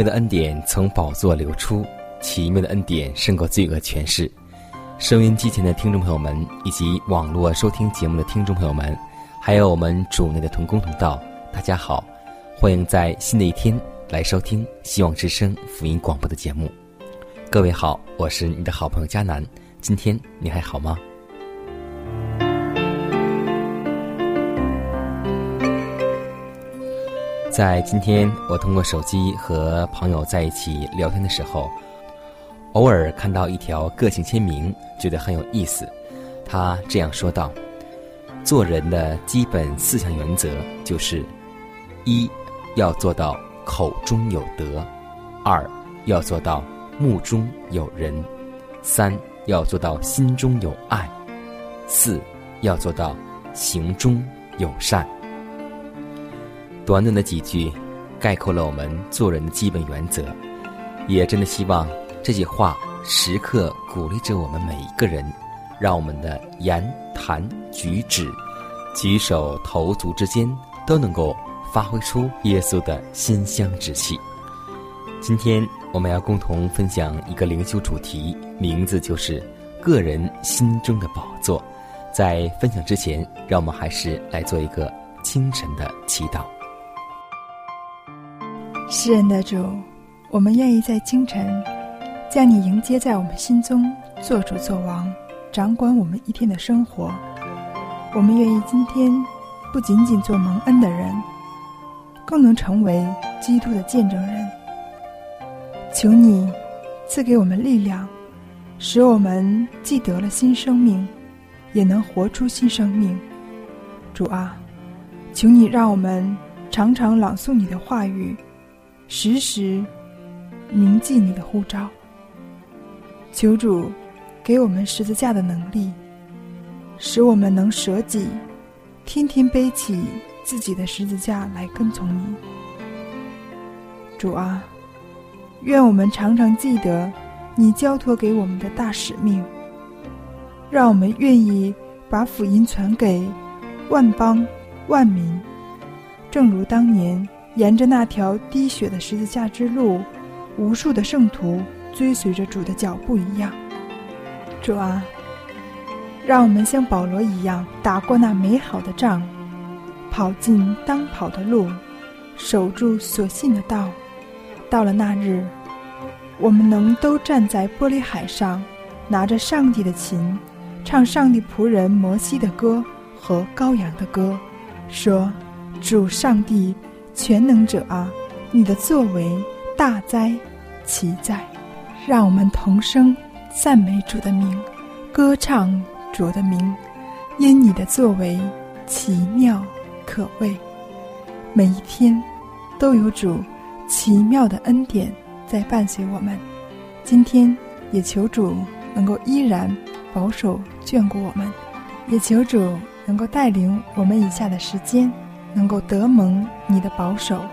妙的恩典从宝座流出，奇妙的恩典胜过罪恶权势。收音机前的听众朋友们，以及网络收听节目的听众朋友们，还有我们主内的同工同道，大家好，欢迎在新的一天来收听希望之声福音广播的节目。各位好，我是你的好朋友佳楠，今天你还好吗？在今天，我通过手机和朋友在一起聊天的时候，偶尔看到一条个性签名，觉得很有意思。他这样说道：“做人的基本四项原则就是：一要做到口中有德；二要做到目中有人；三要做到心中有爱；四要做到行中有善。”短短的几句，概括了我们做人的基本原则，也真的希望这句话时刻鼓励着我们每一个人，让我们的言谈举止、举手投足之间都能够发挥出耶稣的馨香之气。今天我们要共同分享一个灵修主题，名字就是“个人心中的宝座”。在分享之前，让我们还是来做一个清晨的祈祷。诗人的主，我们愿意在清晨将你迎接在我们心中，做主做王，掌管我们一天的生活。我们愿意今天不仅仅做蒙恩的人，更能成为基督的见证人。求你赐给我们力量，使我们既得了新生命，也能活出新生命。主啊，求你让我们常常朗诵你的话语。时时铭记你的呼召，求主给我们十字架的能力，使我们能舍己，天天背起自己的十字架来跟从你。主啊，愿我们常常记得你交托给我们的大使命，让我们愿意把福音传给万邦万民，正如当年。沿着那条滴血的十字架之路，无数的圣徒追随着主的脚步一样。主啊，让我们像保罗一样打过那美好的仗，跑进当跑的路，守住所信的道。到了那日，我们能都站在玻璃海上，拿着上帝的琴，唱上帝仆人摩西的歌和羔羊的歌，说：“主上帝。”全能者啊，你的作为大哉奇哉！让我们同声赞美主的名，歌唱主的名，因你的作为奇妙可畏。每一天都有主奇妙的恩典在伴随我们。今天也求主能够依然保守眷顾我们，也求主能够带领我们以下的时间。能够得蒙你的保守，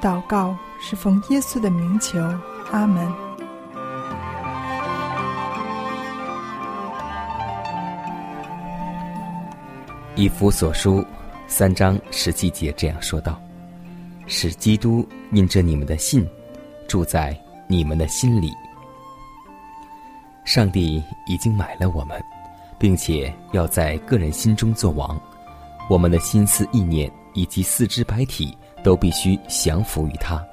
祷告是奉耶稣的名求，阿门。以弗所书三章十七节这样说道：“使基督因着你们的信，住在你们的心里。上帝已经买了我们，并且要在个人心中做王。我们的心思意念以及四肢百体都必须降服于他，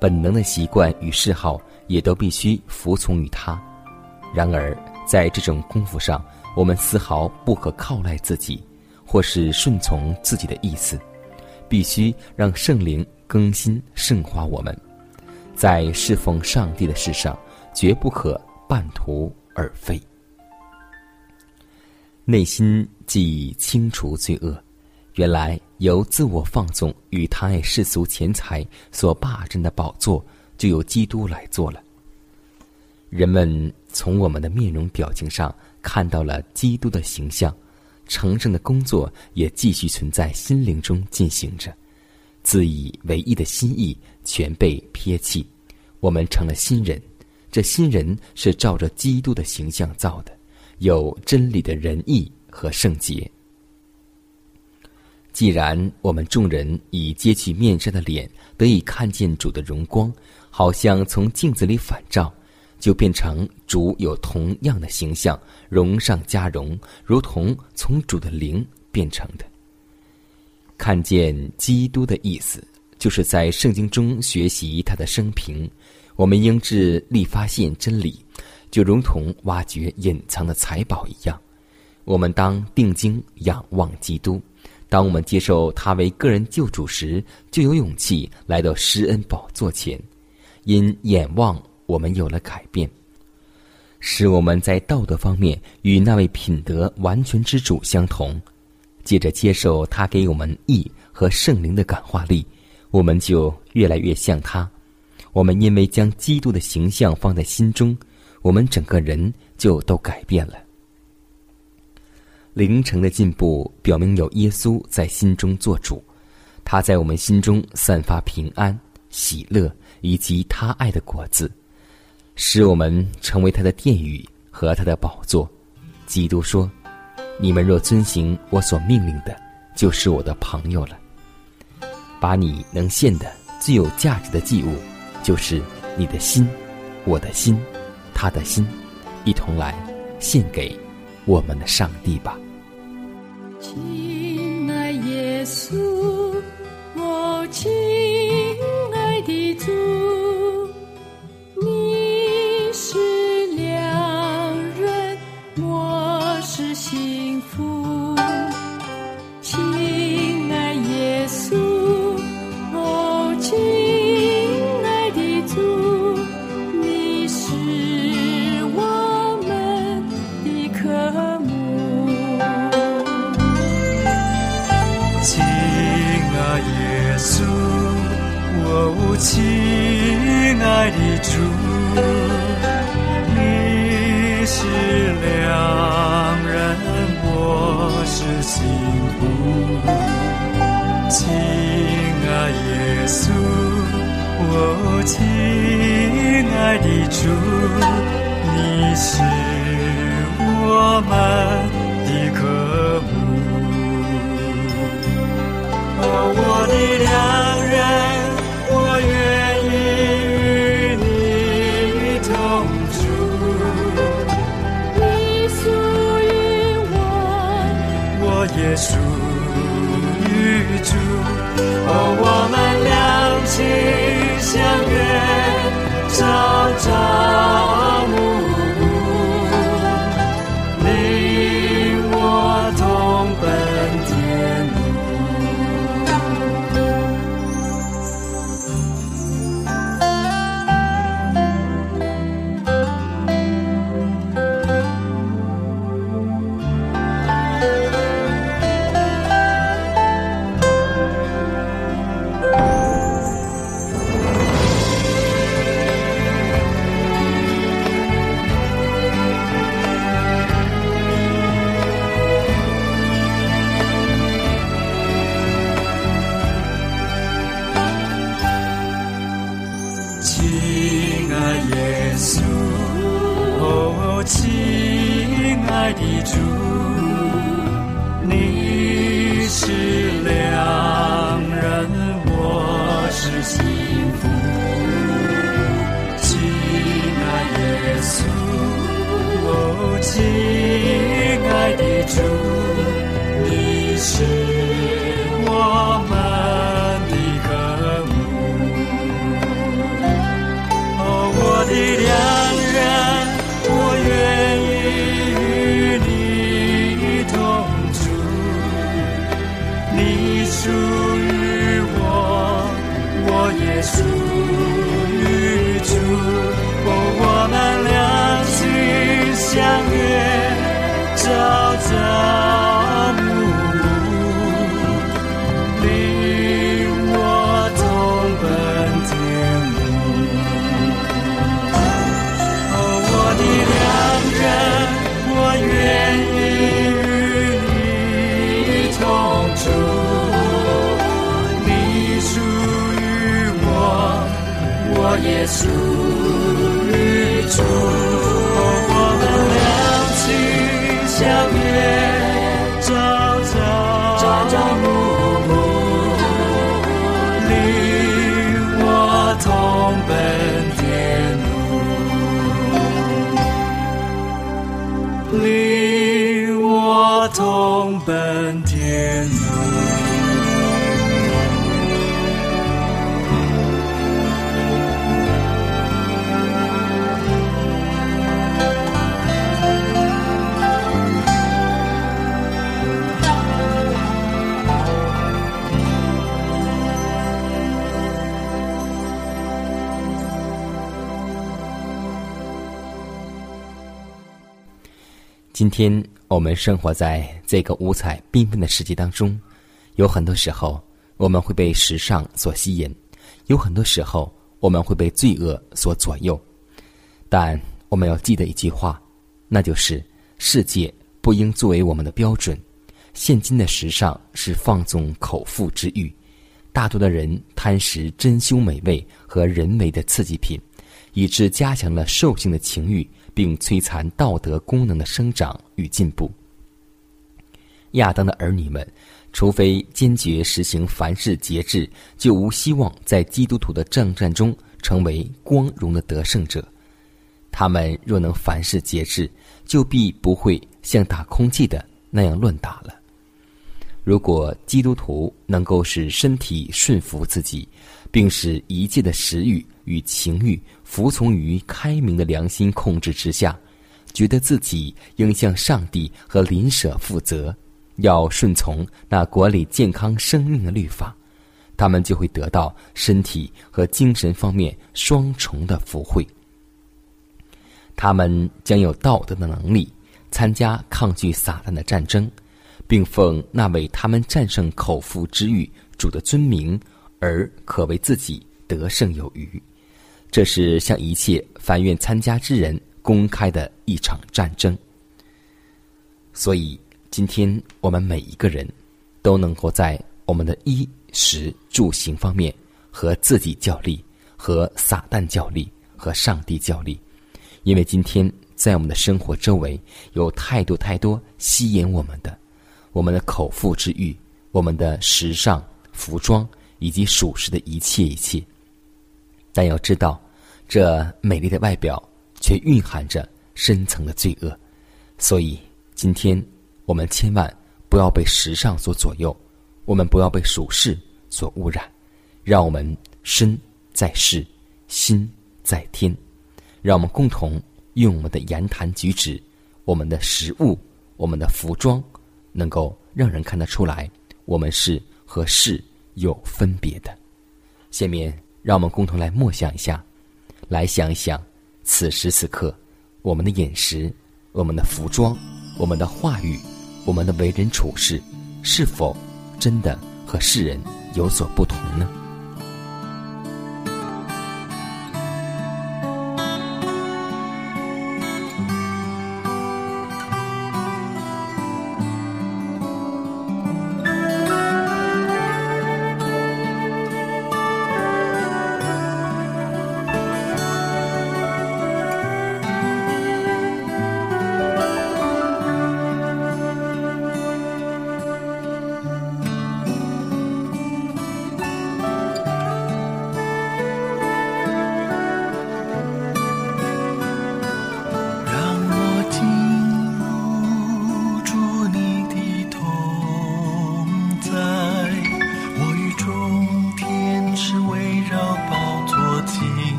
本能的习惯与嗜好也都必须服从于他。然而，在这种功夫上，我们丝毫不可靠赖自己。”或是顺从自己的意思，必须让圣灵更新圣化我们，在侍奉上帝的事上，绝不可半途而废。内心既清除罪恶，原来由自我放纵与贪爱世俗钱财所霸占的宝座，就由基督来做了。人们从我们的面容表情上看到了基督的形象。成圣的工作也继续存在心灵中进行着，自以为意的心意全被撇弃，我们成了新人。这新人是照着基督的形象造的，有真理的仁义和圣洁。既然我们众人以揭去面纱的脸得以看见主的荣光，好像从镜子里反照。就变成主有同样的形象，荣上加荣，如同从主的灵变成的。看见基督的意思，就是在圣经中学习他的生平。我们应致力发现真理，就如同挖掘隐藏的财宝一样。我们当定睛仰望基督。当我们接受他为个人救主时，就有勇气来到施恩宝座前，因眼望。我们有了改变，使我们在道德方面与那位品德完全之主相同。接着接受他给我们义和圣灵的感化力，我们就越来越像他。我们因为将基督的形象放在心中，我们整个人就都改变了。灵城的进步表明有耶稣在心中做主，他在我们心中散发平安、喜乐以及他爱的果子。使我们成为他的殿宇和他的宝座。基督说：“你们若遵行我所命令的，就是我的朋友了。”把你能献的最有价值的祭物，就是你的心、我的心、他的心，一同来献给我们的上帝吧。亲爱耶稣我亲爱的主你是良人我是幸福。亲爱的主你是良人我是幸福亲爱耶稣我亲爱的主你是我们的客户我的良属于主，哦，我们。的主。属于主。我们两情相悦，朝朝暮暮，领我同奔天路。领我同奔今天我们生活在这个五彩缤纷的世界当中，有很多时候我们会被时尚所吸引，有很多时候我们会被罪恶所左右。但我们要记得一句话，那就是世界不应作为我们的标准。现今的时尚是放纵口腹之欲，大多的人贪食珍馐美味和人为的刺激品，以致加强了兽性的情欲。并摧残道德功能的生长与进步。亚当的儿女们，除非坚决实行凡事节制，就无希望在基督徒的征战中成为光荣的得胜者。他们若能凡事节制，就必不会像打空气的那样乱打了。如果基督徒能够使身体顺服自己，并使一切的食欲与情欲服从于开明的良心控制之下，觉得自己应向上帝和邻舍负责，要顺从那管理健康生命的律法，他们就会得到身体和精神方面双重的福惠。他们将有道德的能力，参加抗拒撒旦的战争，并奉那位他们战胜口腹之欲主的尊名，而可为自己得胜有余。这是向一切凡愿参加之人公开的一场战争。所以，今天我们每一个人都能够在我们的衣食住行方面和自己较力，和撒旦较力，和上帝较力。因为今天在我们的生活周围有太多太多吸引我们的，我们的口腹之欲，我们的时尚服装以及属实的一切一切。但要知道，这美丽的外表却蕴含着深层的罪恶，所以今天我们千万不要被时尚所左右，我们不要被属世所污染，让我们身在世，心在天。让我们共同用我们的言谈举止、我们的食物、我们的服装，能够让人看得出来，我们是和世有分别的。下面，让我们共同来默想一下，来想一想，此时此刻，我们的饮食、我们的服装、我们的话语、我们的为人处事，是否真的和世人有所不同呢？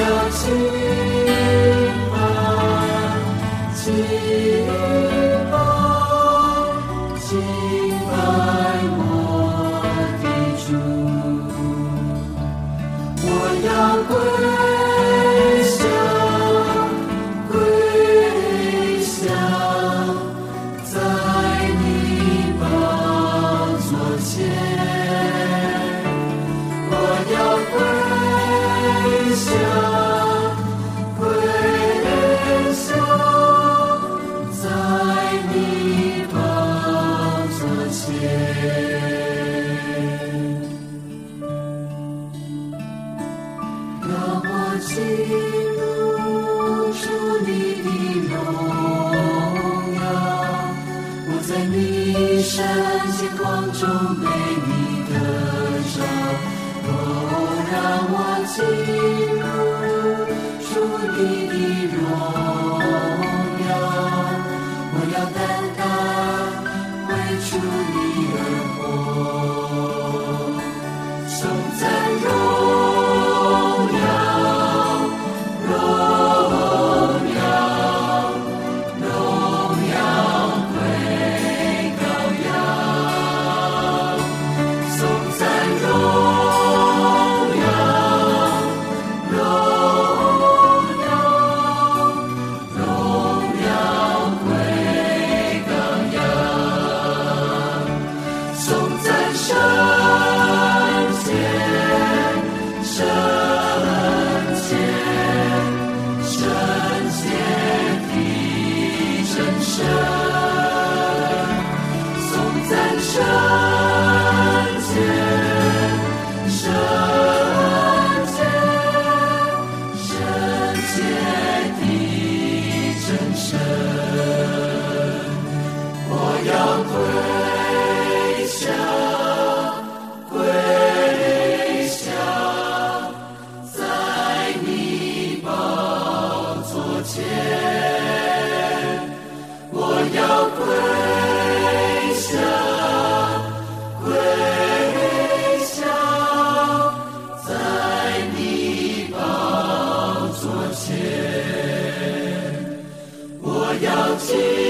要要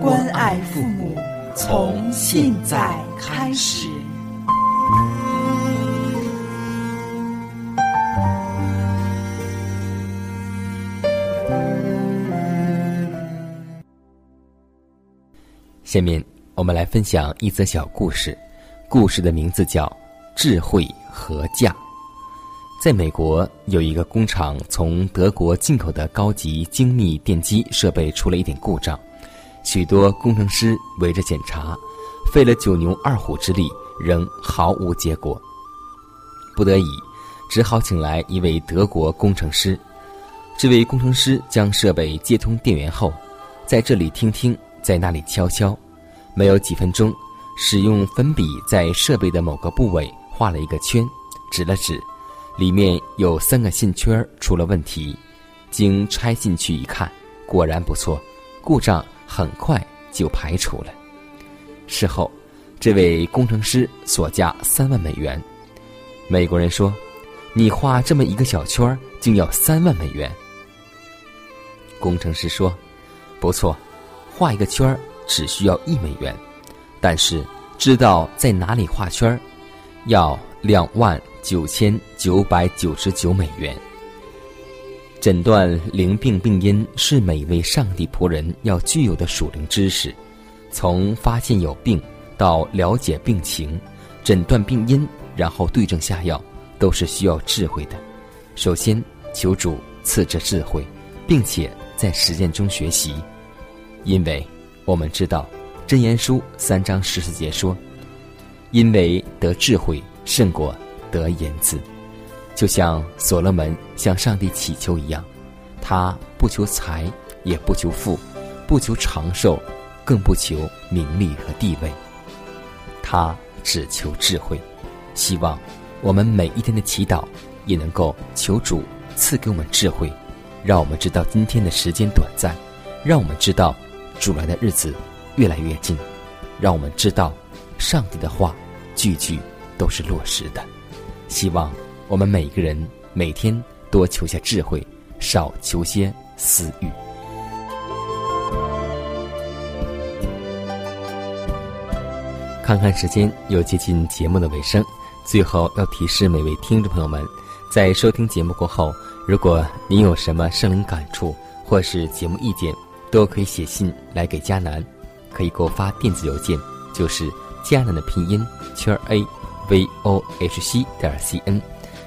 关爱父母，从现在开始。下面我们来分享一则小故事，故事的名字叫《智慧和价》。在美国有一个工厂，从德国进口的高级精密电机设备出了一点故障，许多工程师围着检查，费了九牛二虎之力，仍毫无结果。不得已，只好请来一位德国工程师。这位工程师将设备接通电源后，在这里听听，在那里敲敲，没有几分钟，使用粉笔在设备的某个部位画了一个圈，指了指。里面有三个线圈出了问题，经拆进去一看，果然不错，故障很快就排除了。事后，这位工程师所价三万美元。美国人说：“你画这么一个小圈儿竟要三万美元。”工程师说：“不错，画一个圈儿只需要一美元，但是知道在哪里画圈儿要两万。”九千九百九十九美元。诊断灵病病因是每位上帝仆人要具有的属灵知识，从发现有病到了解病情、诊断病因，然后对症下药，都是需要智慧的。首先求主赐这智慧，并且在实践中学习，因为我们知道《真言书》三章十四节说：“因为得智慧胜过。”得言字，就像所罗门向上帝祈求一样，他不求财，也不求富，不求长寿，更不求名利和地位，他只求智慧。希望我们每一天的祈祷也能够求主赐给我们智慧，让我们知道今天的时间短暂，让我们知道主来的日子越来越近，让我们知道上帝的话句句都是落实的。希望我们每个人每天多求下智慧，少求些私欲。看看时间，又接近节目的尾声。最后要提示每位听众朋友们，在收听节目过后，如果您有什么生灵感触或是节目意见，都可以写信来给迦南，可以给我发电子邮件，就是迦南的拼音圈 A。v o h c 点 c n，